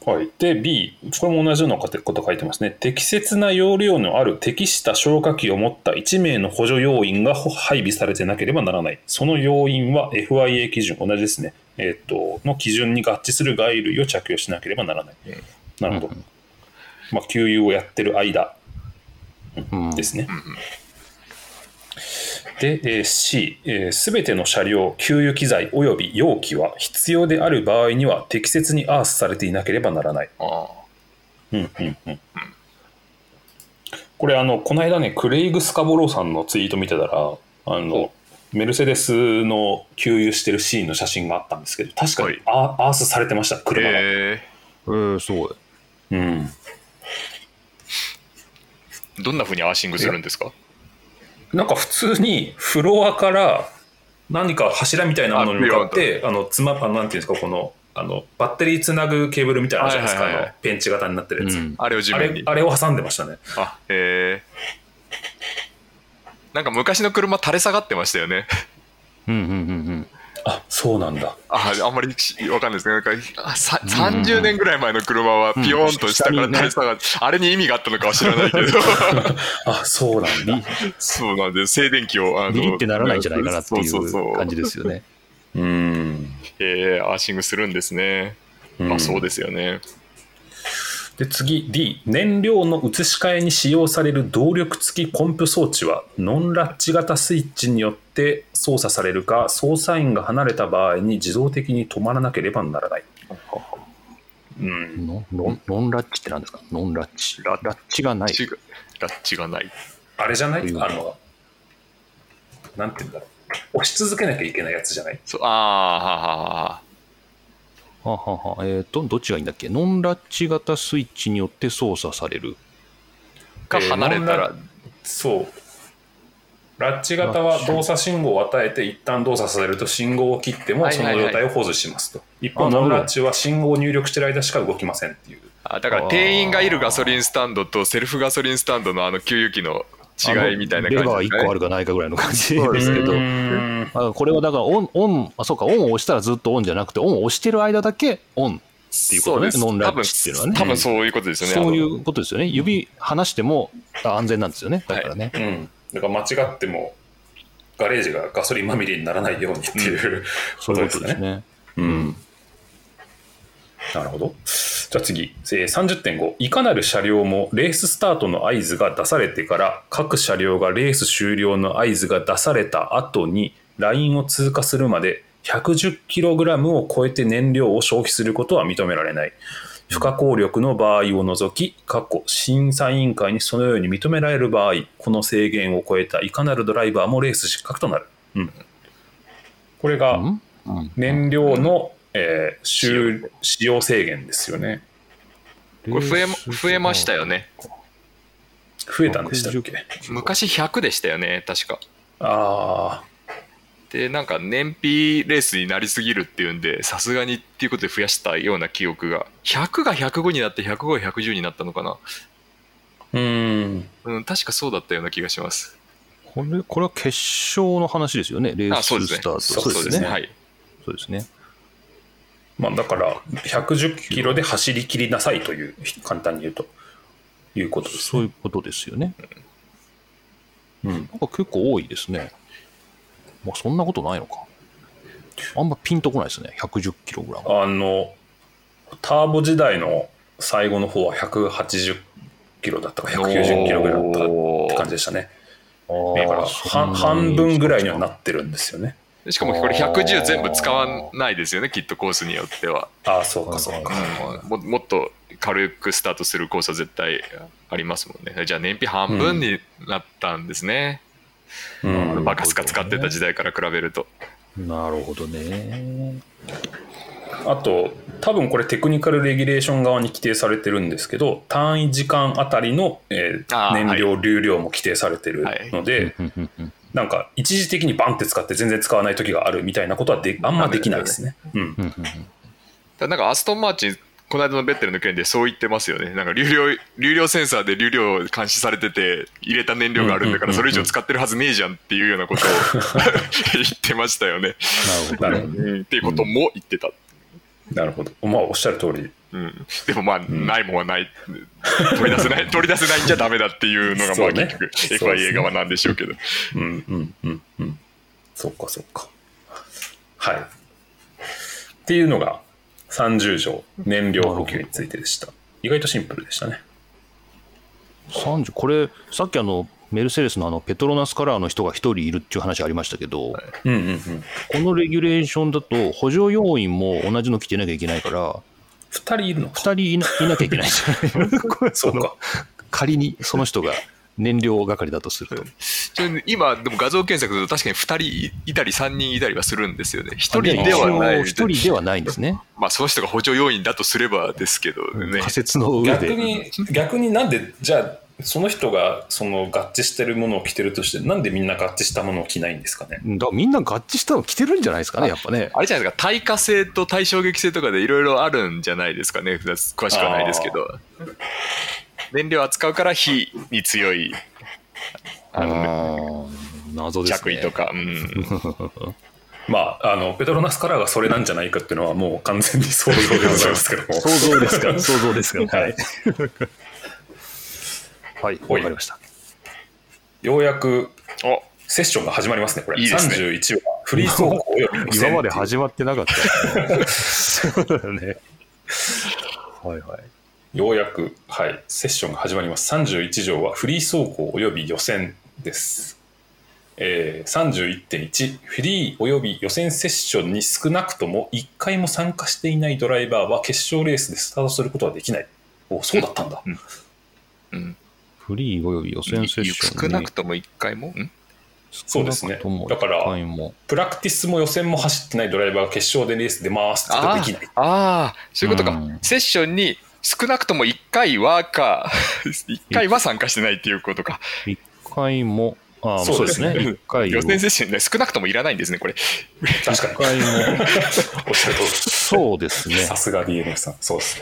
はい。で、B。これも同じようなこと書いてますね。適切な容量のある適した消火器を持った1名の補助要員が配備されてなければならない。その要員は FIA 基準、同じですね。えっ、と、の基準に合致する外類を着用しなければならない。なるほど。まあ、給油をやってる間うんですね。で、えー C、す、べ、ての車両、給油機材及び容器は必要である場合には適切にアースされていなければならない。あうんうんうん、これあの、この間ね、クレイグ・スカボローさんのツイート見てたら、あの、メルセデスの給油してるシーンの写真があったんですけど、確かにはいア,、アースされてました、あ。車が。へえー、そううん。え。どんな風にアーシングするんですか？なんか普通にフロアから何か柱みたいなものに向かって、あの、つま、あのなんていうんですか、この、あの、バッテリーつなぐケーブルみたいなのじゃないですか、はいはいはいあの、ペンチ型になってるやつ。うんあれを地あ面にれ、。あれを挟んでましたね。あ、へえ。なんか昔の車垂れ下がってましたよね。うんうんうんうんあ、そうなんだ。ああんまりわかんないですね。なんかあさ30年ぐらい前の車はピヨーンと下から垂れ下がって、あれに意味があったのかは知らないけど、あ、そうなんだ。そうなんで、静電気を、あのビリってならないんじゃないかなっていう感じですよね。うん。えー、アーシングするんですね。まあそうですよね。で次 D 燃料の移し替えに使用される動力付きポンプ装置はノンラッチ型スイッチによって操作されるか操作員が離れた場合に自動的に止まらなければならない、うん、ノンノンノンラッチって何ですか？ノンラッチ。ララッチがない。ラッチがない。あれじゃない？うんあのなんて言うんだろう押し続けなきゃいけないやつじゃない？そうああ、はあはあはあ。ははは。えっ、と、どっちがいいんだっけ？ノンラッチ型スイッチによって操作される。が離れたら。えーそう。ラッチ型は動作信号を与えて一旦動作させると信号を切ってもそはいはいはい。の状態を保持しますと。一方あなるほど。ノンラッチは信号を入力してる間しか動きません。っていうあだから店員がいるガソリンスタンドとセルフガソリンスタンドのあの給油機の違いみたいな感じレバー1ですかね個あるかないかぐらいの感じそうですけどう。んあこれはだからオン、オン、あ、そうか、オンを押したらずっとオンじゃなくて、オンを押してる間だけオンっていうことね。ノンラッチっていうのはね。多分そういうことですよね。そういうことですよね。指離してもあ安全なんですよね。だからね。うんだから間違ってもガレージがガソリンまみれにならないようにっていうそういうことですかねことですね。うんなるほど。じゃあ次、えー30.5。いかなる車両もレーススタートの合図が出されてから、各車両がレース終了の合図が出された後に、ラインを通過するまで 110kg を超えて燃料を消費することは認められない。不可抗力の場合を除き、過去審査委員会にそのように認められる場合、この制限を超えたいかなるドライバーもレース失格となる。うん、これが、燃料の、えー使使用制限ですよね。これ増えま増えましたよね。増えたんでしたっけ？昔100でしたよね、確か。あで、なんか燃費レースになりすぎるっていうんで、さすがにっていうことで増やしたような記憶が。100が105になって105が110になったのかな。あ。うん。うん、確かそうだったような気がします。これ、これは決勝の話ですよね。レーあ、そうですね。ススタート。そうですねはい。そうですね。まあだから、110キロで走り切りなさいという、簡単に言うと、いうことですね。そういうことですよね。うん。なんか結構多いですね。まあそんなことないのか。あんまピンとこないですね。110キログラム。あの、ターボ時代の最後の方は180キロだったか、190キロぐらいだったって感じでしたね。だから半半分ぐらいにはなってるんですよね。しかもこれ110全部使わないですよね、きっとコースによっては。ああ、そうか、そうか。ももっと軽くスタートするコースは絶対ありますもんね。じゃあ燃費半分になったんですね。うんバカスカ使ってた時代から比べると。なるほどね。あと、多分これテクニカルレギュレーション側に規定されてるんですけど、単位時間あたりの、えー燃料流量も規定されてるので、うんうんうんなんか一時的にバンって使って全然使わない時があるみたいなことはであんまできないですね。うん。うんうんだなんかアストン・マーチンこの間のベッテルの件でそう言ってますよねなんか流量流量センサーで流量監視されてて入れた燃料があるんだからそれ以上使ってるはずねえじゃんっていうようなことを 言ってましたよね、なるほどっていうことも言ってた、なるほど。まあ、おっしゃる通り。うん、でもまあ、ないもんはない取り出せない取り出せないんじゃダメだっていうのがまあ結局そうですね FIA 側なんでしょうけどうんうんうんうん。そっかそっか。はい。っていうのが30条燃料補給についてでした。意外とシンプルでしたね。30これさっきあのメルセデスのあのペトロナスカラーの人が1人いるっていう話ありましたけど、うんうんうん。このレギュレーションだと補助要員も同じの着てなきゃいけないから2人いるのか？2人いないなきゃいけないんじゃない そうか。仮にその人が燃料係だとすると。今でも画像検索すると確かに2人いたり3人いたりはするんですよね1人ではない一人ではないんですね。まあその人が補助要員だとすればですけどね仮説の上で。逆に、逆になんで、じゃあ、その人がその合致してるものを着てるとして、なんでみんな合致したものを着ないんですかね？だからみんな合致したの着てるんじゃないですかね、やっぱね。あれじゃないですか対価性と対衝撃性とかでいろいろあるんじゃないですかね詳しくはないですけど燃料扱うから火に強いあの、謎ですね。着衣とか、うん、まあ、あの、ペトロナスカラーがそれなんじゃないかっていうのはもう完全に想像でございますけども。想像ですか、想像ですか？はい。はい、わかりました。ようやくおセッションが始まりますね、これ。いいですね31話、フリー走行および 今まで始まってなかった。そうだよね。はいはい。ようやく、はい、セッションが始まります。31条はフリー走行および予選です。えー、31.1フリーおよび予選セッションに少なくとも1回も参加していないドライバーは決勝レースでスタートすることはできない。おそうだったんだ。うん、フリーおよび予選セッションに。少なくとも1回も？ん？そうですね少なくとも。だから一回もプラクティスも予選も走ってないドライバーが決勝でレース出ますってできない。ああーそういうことか、うん。セッションに少なくとも1回はか。1回は参加してないっていうことか。一回も、あーそううですすね。一回を予選セッションね少なくともいらないんですねこれ。確かに。一回も、おっしゃる通り。そうですね。さすが DNF さん。そうです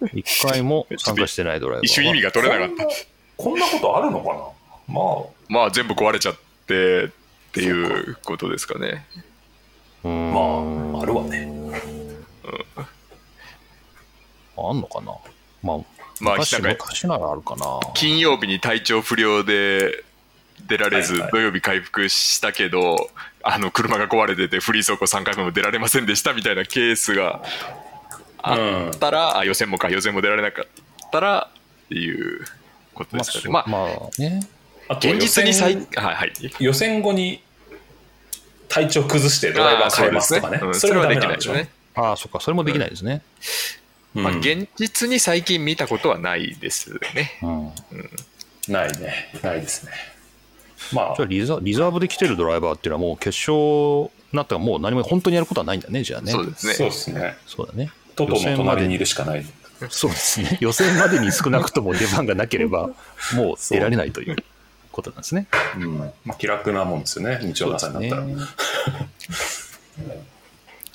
ね。一回も参加してないドライバーは。一瞬意味が取れなかったこんなことあるのかな？まあ、まあ全部壊れちゃってっていうことですかね。うーんまあ、あるわね。あんのかな？まあ、まあ昔なんか昔ならあるかな。金曜日に体調不良で出られずはいはい。土曜日回復したけどあの車が壊れててフリー走行3回目も出られませんでしたみたいなケースがあったら、あ予選もか予選も出られなかったらっていうことですかねまあ、まあね。あと現実に最予選はいはい予選後に体調崩してドライバー変えますとかねあー。それはダでメなんでしょうねきないですね。ああ、そっか、それもできないですね。まあ、うん現実に最近見たことはないですね。うん。ないね。ないですね。まあじゃあリザリザーブで来てるドライバーっていうのはもう決勝になったらもう何も本当にやることはないんだね、じゃあね。そうですね。そうですね。そうだね。トトの隣にいるしかない。そうですね。予選までに少なくとも出番がなければ、もう出られないということなんですね。うん。まあ気楽なもんですよね。日曜の朝になったら。ね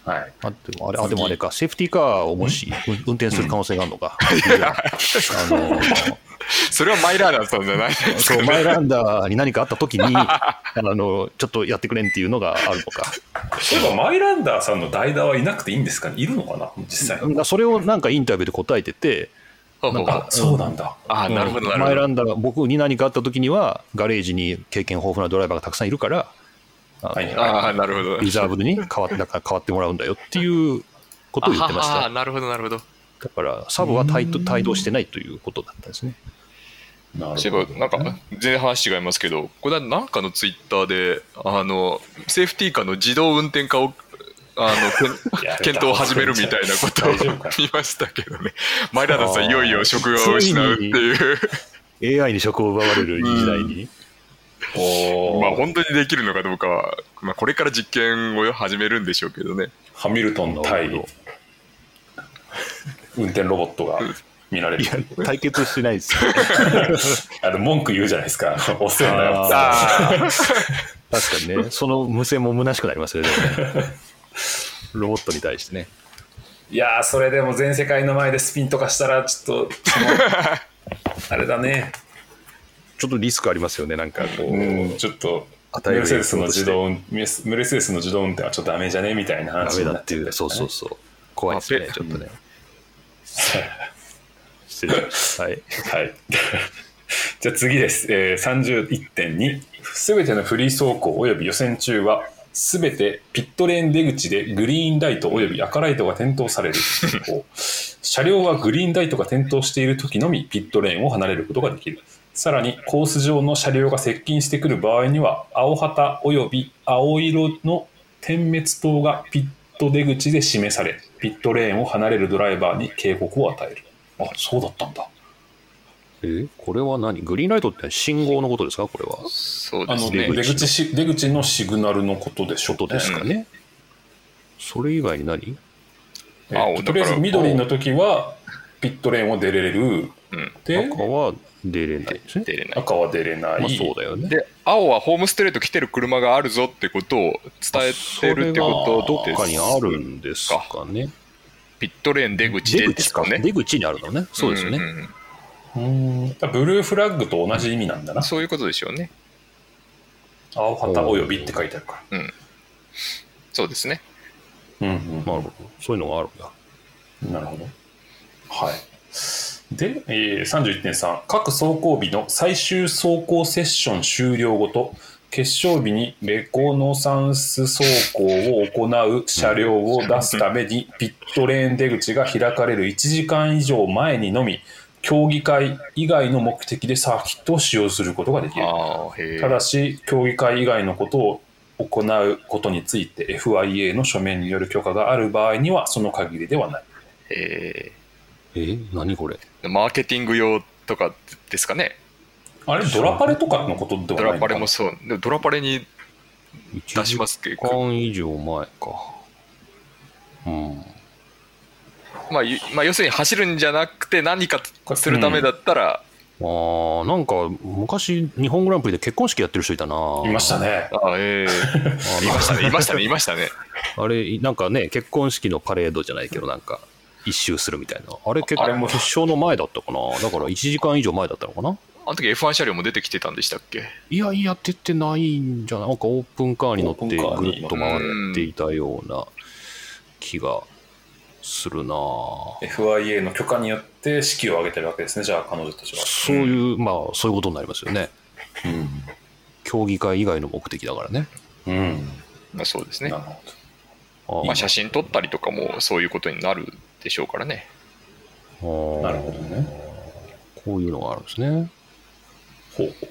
はい。あでもあれあでもあれか、セーフティーカーをもし運運転する可能性があるのか。あの それはマイラーだったんじゃないですかそうね。マイランダーに何かあった時に あのちょっとやってくれんっていうのがあるのかそういえばマイランダーさんの代打はいなくていいんですかね？いるのかな？実際。だそれをなんかインタビューで答えててなんあ、そうなんだ。あなるほど、なるほど。マイランダーが僕に何かあった時にはガレージに経験豊富なドライバーがたくさんいるからあのはいはいああ、なるほど。リザーブに変わってだから変わってもらうんだよっていうことを言ってましたあははなるほど、なるほど。だからサブは帯同帯同してないということだったんですねなそういえば、なんか、全然話違いますけど、これはなんかのツイッターで、あの、セーフティーカーの自動運転化を、あの、検討を始めるみたいなことを 見ましたけどね。マイラーダー。さん、いよいよ職が失うっていう。AI に職を奪われる時代に、おー。まあ、本当にできるのかどうかは、まあ、これから実験を始めるんでしょうけどね。ハミルトン対運転ロボットが見られるいや対決してないですよ あの文句言うじゃないですか。遅いんだよ。ああ確かにね、その無線も虚しくなりますよね。ロボットに対してね。いやーそれでも全世界の前でスピンとかしたらちょっと あれだねちょっとリスクありますよね、なんかこう。うんちょっとメルセデスの自動運メルセデスの自動運転はちょっとダメじゃね？みたいなダ話になメだっていう、るそうそうそう。怖いですよね、まあちょっとね。し。はい。はい。じゃあ次です。えー、31.2。すべてのフリー走行及び予選中は、すべてピットレーン出口でグリーンライト及び赤ライトが点灯される。車両はグリーンライトが点灯している時のみピットレーンを離れることができる。さらにコース上の車両が接近してくる場合には、青旗及び青色の点滅灯がピット出口で示され、ピットレーンを離れるドライバーに警告を与える。あ、そうだったんだ。えこれは何？グリーンライトって信号のことですか？これは。そうあの出ですね。口し出口のシグナルのことでしょことですかね。それ以外に何？えー青ととりあえず緑の時はピットレーンを出れる。うんで赤は出れないですね。出れない。赤は出れない。まあそうだよね。で、青はホームストレート来てる車があるぞってことを伝えてるってことどっかにあるんですかね。ピットレーン出口で出口か。ですかね。出口にあるのね。そうですよね。んんんうんブルーフラッグと同じ意味なんだな。そういうことでしょうね。青旗およびって書いてあるかそうですね。ら。うんなるほど。そういうのがあるんだ。うん。なるほど。はい。で、えー、31.3各走行日の最終走行セッション終了後と決勝日にレコノサンス走行を行う車両を出すためにピットレーン出口が開かれる1時間以上前にのみ競技会以外の目的でサーキットを使用することができる。ただし競技会以外のことを行うことについて FIA の書面による許可がある場合にはその限りではない。へえ何これ？えマーケティング用とかですかね。あれドラパレとかのことではないのか。なドラパレもそう。でもドラパレに出しますけ1時ど、間以上前か。うん。まあ、ゆまあ、要するに走るんじゃなくて何かするためだったら、あーなんか昔日本グランプリで結婚式やってる人いたな。いましたね。あええいましたね、いましたね、いましたね。あれなんかね結婚式のパレードじゃないけどなんか一周するみたいな。あれ結あれも。決勝の前だったかな。だから1時間以上前だったのかなあの時 F1 車両も出てきてたんでしたっけ？いやいや出てないんじゃない？なんかオープンカーに乗ってぐるっと回っていたような気がするな。FIA の許可によって式を挙げてるわけですねじゃあ彼女たちは。そういうまあそういうことになりますよね。うん、競技会以外の目的だからね。うん、まあそうですね。な。るほあーまあ写真撮ったりとかもそういうことになるでしょうからね。あなるほどね。こういうのがあるんですねほう。ほう。ほ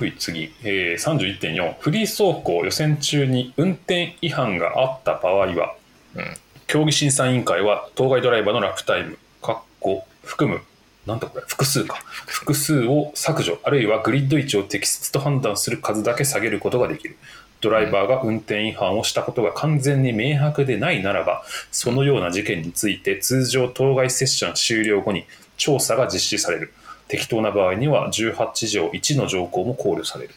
う。はい次、えー、31.4フリー走行予選中に運転違反があった場合はう。ん。競技審査委員会は当該ドライバーのラップタイムかっこ含むなんだこれ複数か複数を削除あるいはグリッド位置を適切と判断する数だけ下げることができるドライバーが運転違反をしたことが完全に明白でないならばそのよう。な事件について通常当該セッション終了後に調査が実施される適当な場合には18条1の条項も考慮される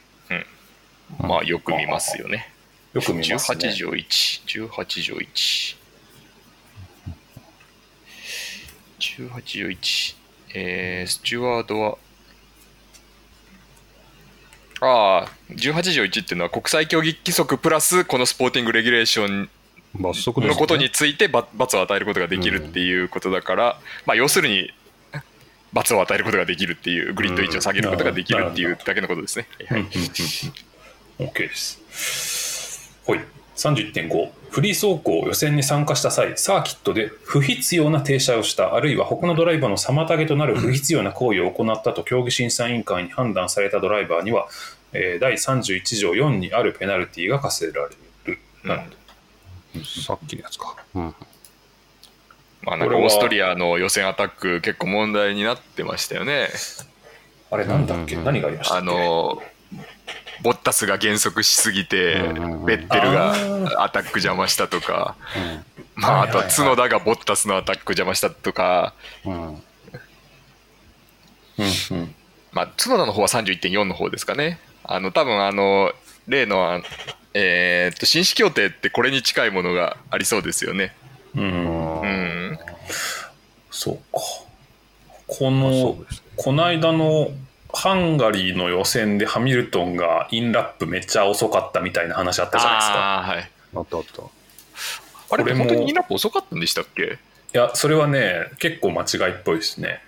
まあよく見ますよね。よく見ますね18条1、18条1。18条1。えー、スチュワードは、ああ、18条1っていうのは国際競技規則プラスこのスポーティングレギュレーション罰則ですねのことについて罰罰を与えることができるっていうことだから、まあ要するに罰を与えることができるっていうグリッド位置を下げることができるっていうだけのことですね。はい OK です。ほい。31.5フリー走行予選に参加した際サーキットで不必要な停車をしたあるいは他のドライバーの妨げとなる不必要な行為を行ったと競技審査委員会に判断されたドライバーには、えー第31条4にあるペナルティが課せられる、なるほどさっきのやつか。うん。まあなんかオーストリアの予選アタック結構問題になってましたよね。あれなんだっけ、うんうん何がありましたっあけのボッタスが減速しすぎてうんうんうん。ベッテルがアタック邪魔したとか、まあ、あとは角田がボッタスのアタック邪魔したとか、まあ、角田の方は31.4の方ですかね。あの多分あの例のあえーっと紳士協定ってこれに近いものがありそうですよね。うん。うん。そうかこそのねこの間のハンガリーの予選でハミルトンがインラップめっちゃ遅かったみたいな話あったじゃないですかあはい。あったあった。あれ本当にインラップ遅かったんでしたっけ？いやそれはね結構間違いっぽいですね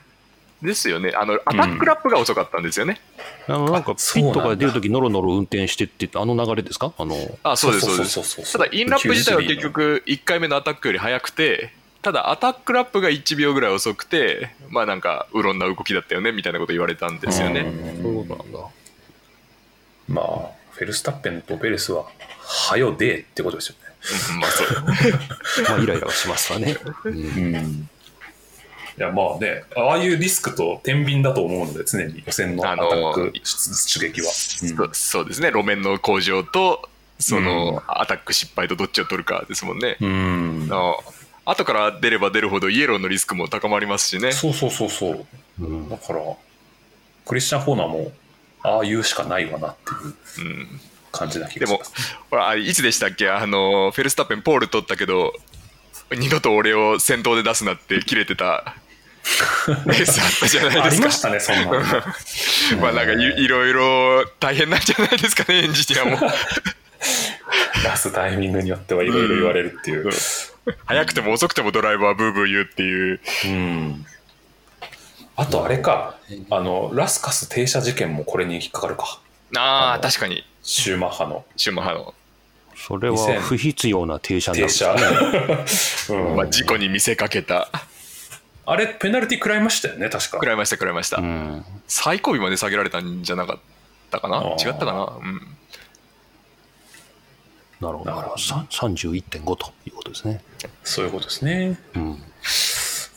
ですよね。あのアタックラップが遅かったんですよね。あのなんかピットから出るときノロノロ運転してってあの流れですか？あのあそうですそうです。ただインラップ自体は結局1回目のアタックより速くてただアタックラップが1秒ぐらい遅くてまあなんかうろんな動きだったよねみたいなこと言われたんですよね。うん。そういうことなんだ。まあフェルスタッペンとペレスは「はよで」ってことですよね。うんまあそう。まあイライラはしますわね。うん。いやまあねああいうリスクと天秤だと思うので常に予選のアタック出撃は、そそうですね。路面の向上とその、うん。アタック失敗とどっちを取るかですもんね。うん。あ後から出れば出るほどイエローのリスクも高まりますしね。そうそうそうそう。うん。だからクリスチャン・ホーナーもああ言うしかないわなっていううん。感じな気でもがします。ほらあいつでしたっけ？あのフェルスタッペンポール取ったけど二度と俺を先頭で出すなって切れてた。レースあったじゃないですか。ありま。したねそんなの。まあなんかいいろいろ大変なんじゃないですかねエンジニアも。出すタイミングによってはいろいろ言われるっていう、早くても遅くてもドライバーはブーブー言うっていう。うん。あとあれか。あのラスカス停車事件もこれに引っかかるか。ああ確かに。シューマッハの。シューマッハの、それは不必要な停車にな停るん車、う んまあ、事故に見せかけた。あれペナルティ食らいましたよね確か。食らいました食らいました、うん。最後尾まで下げられたんじゃなかったかな？違ったかな？うんなるほど。なるほどさ31.5ということですね。そういうことですねうん。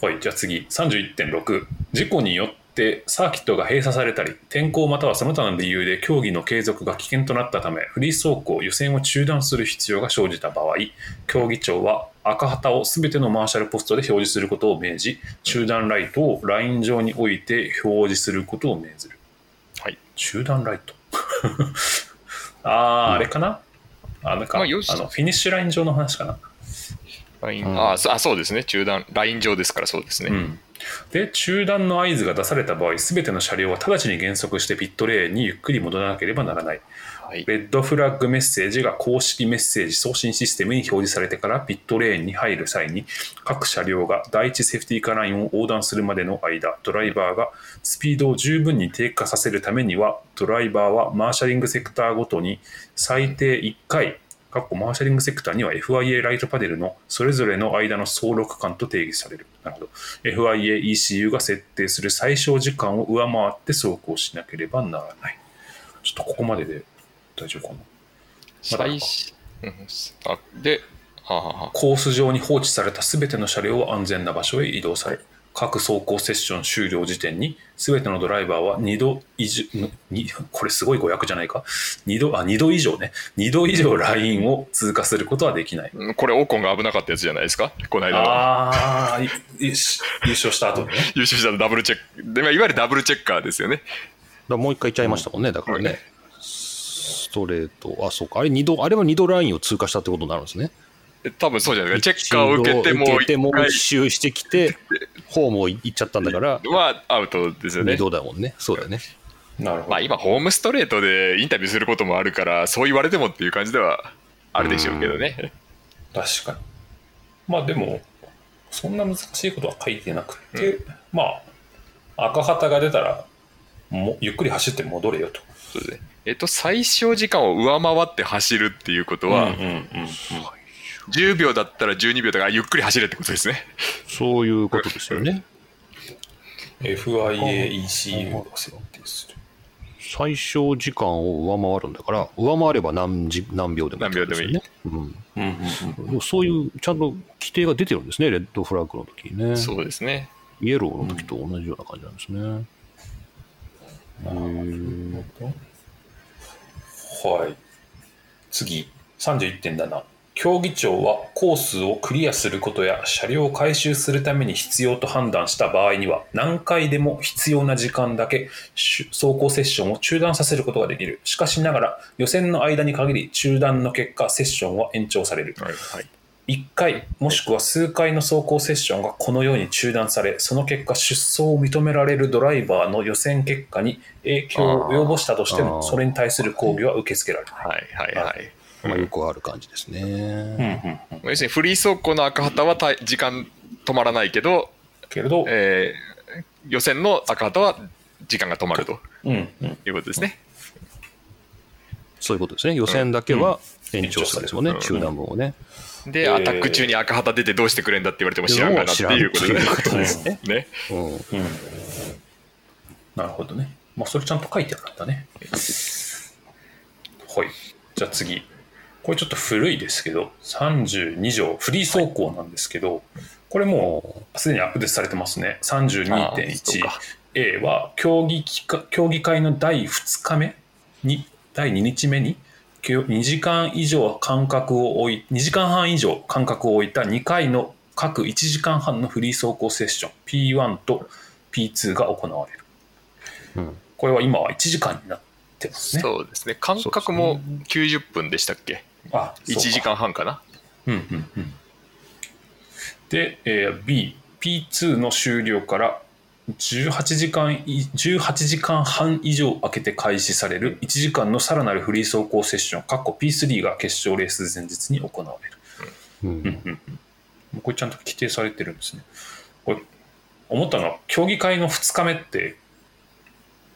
はい、じゃあ次、31.6。事故によってサーキットが閉鎖されたり、天候またはその他の理由で競技の継続が危険となったため、フリー走行、予選を中断する必要が生じた場合、競技長は赤旗をすべてのマーシャルポストで表示することを命じ、中断ライトをライン上に置いて表示することを命ずる。はい中断ライト あー、あれかな？あなんか、まああのフィニッシュライン上の話かな。ライン。うん。ああそうですね。中断ライン上ですからそうですね、うん、で中断の合図が出された場合全ての車両は直ちに減速してピットレーンにゆっくり戻らなければならないレッドフラッグメッセージが公式メッセージ送信システムに表示されてからピットレーンに入る際に各車両が第一セーフティーカラインを横断するまでの間ドライバーがスピードを十分に低下させるためにはドライバーはマーシャリングセクターごとに最低1回マーシャリングセクターには FIA ライトパネルのそれぞれの間の総力間と定義される。なるほど。FIA ECU が設定する最小時間を上回って走行しなければならない。ちょっとここまでで大丈夫かな。まあではあはあはあコース上に放置されたすべての車両は安全な場所へ移動され、各走行セッション終了時点に、すべてのドライバーは2度以上、にこれすごい誤訳じゃないか？2度、あ、2度以上ね。2度以上ラインを通過することはできない。うんこれオコンが危なかったやつじゃないですか？この間のああ、い優勝した後にね。優勝したダブルチェックで、まあ、いわゆるダブルチェッカーですよねだもう一回言っちゃいましたもんね、だからね。ストレート、あ、そうか。あれ二度、あれは二度ラインを通過したってことになるんですね。で多分そうじゃないですかチェッカーを受けてもう受けてもう一周してきて、ホームを行っちゃったんだから、はアウトですよね二度だもんね。そうだよね。なるほど。まあ今ホームストレートでインタビューすることもあるからそう言われてもっていう感じではあるでしょうけどね確かに。まあでも、そんな難しいことは書いてなくて、まあ、赤旗が出たら、もゆっくり走って戻れよと。そうですねえっと最小時間を上回って走るっていうことは、うんうんうん10秒だったら12秒だからゆっくり走れってことですねそういうことですよね。FIA ECU を設定する。最小時間を上回るんだから、上回れば何時何秒でもってことですよね。うんうんうんでもそういうちゃんと規定が出てるんですね、レッドフラッグの時にね。そうですねイエローの時と同じような感じなんですね。うん。はい。次、31.7。競技長はコースをクリアすることや車両を回収するために必要と判断した場合には何回でも必要な時間だけ走行セッションを中断させることができるしかしながら予選の間に限り中断の結果セッションは延長される、はいはい1回もしくは数回の走行セッションがこのように中断されその結果出走を認められるドライバーの予選結果に影響を及ぼしたとしてもそれに対する抗議は受け付けられないはいはいはい。まあ、よくある感じですね。要するにフリー走行の赤旗はた時間止まらないけど、けれど、えー予選の赤旗は時間が止まるとうんうんいうことですね。そういうことですね。予選だけは延長するんですもんね、うん中断分をね。で、えーアタック中に赤旗出てどうしてくれんだって言われても知らんがなっていうこと知らんっていうことですね。ね。うん。うんなるほどね。まあ、それちゃんと書いてあるんだね。はい。じゃあ次。これちょっと古いですけど、32条、フリー走行なんですけど、これもうすでにアップデートされてますね。あーそう32.1か。A は競技競技会の第2日目に、第2日目に、2時間以上間隔を置い、2時間半以上間隔を置いた2回の各1時間半のフリー走行セッション P1 と P2 が行われる。うんこれは今は1時間になってますね。そうですね。間隔も90分でしたっけ？あそう ?1 か時間半かな？うんうんうん。で、えー B、P2 の終了から18時間い、18時間半以上空けて開始される1時間のさらなるフリー走行セッション、括弧 P3 が決勝レース前日に行われる。うんこれちゃんと規定されてるんですね。これ、思ったのは、競技会の2日目って、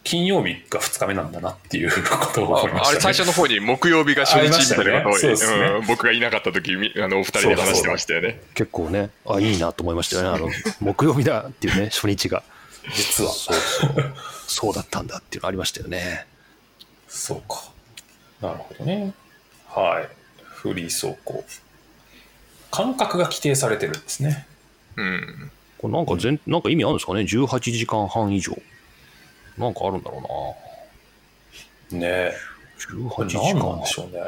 金曜日が2日目なんだなっていうことを思いました、ね。ああれ最初の方に木曜日が初日みたいなことを、ねそうですねうん僕がいなかった時みあのお二人で話してましたよね。結構ね、あ、いいなと思いましたよね。あの、木曜日だっていうね、初日が。実は。そうそう。そうだったんだっていうのありましたよね。そうか。なるほどね。はい。フリー走行。間隔が規定されてるんですね。うん。これなんか全、なんか意味あるんですかね ?18 時間半以上。なんかあるんだろうな。ねえ。こ18時れ何なん間でしょうね。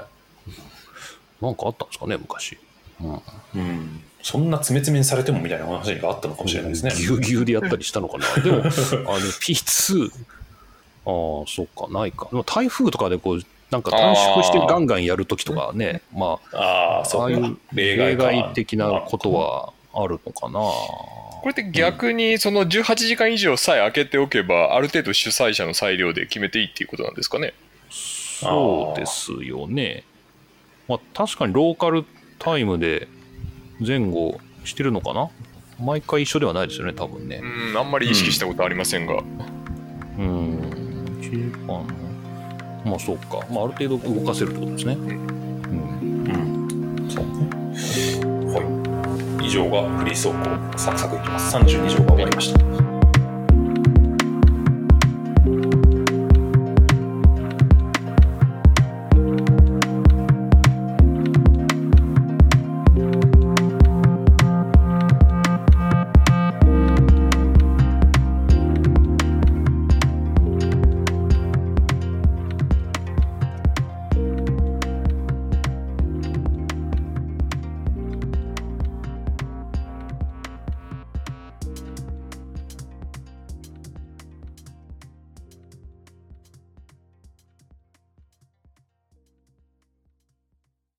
なんかあったんですかね昔。うん。うん。そんな詰め詰めにされてもみたいな話があったのかもしれないですね。ぎゅうぎゅうでやったりしたのかな。でも、あの、P2、ああ、そっか、ないか。でも台風とかでこう、なんか短縮してガンガンやるときとかね、まああ、あ、いう例か外的なことはあるのかな。これって逆にその18時間以上さえ空けておけば、ある程度主催者の裁量で決めていいっていうことなんですかね。そうですよね。まあ、確かにローカルタイムで前後してるのかな？毎回一緒ではないですよね、多分ねう。ん、あんまり意識したことありませんが。うん。1時間まあそうか。まあある程度動かせるってことですね。うん。うん。そうね。はい。以上がフリー走行。サクサクいきます。32条が終わりました。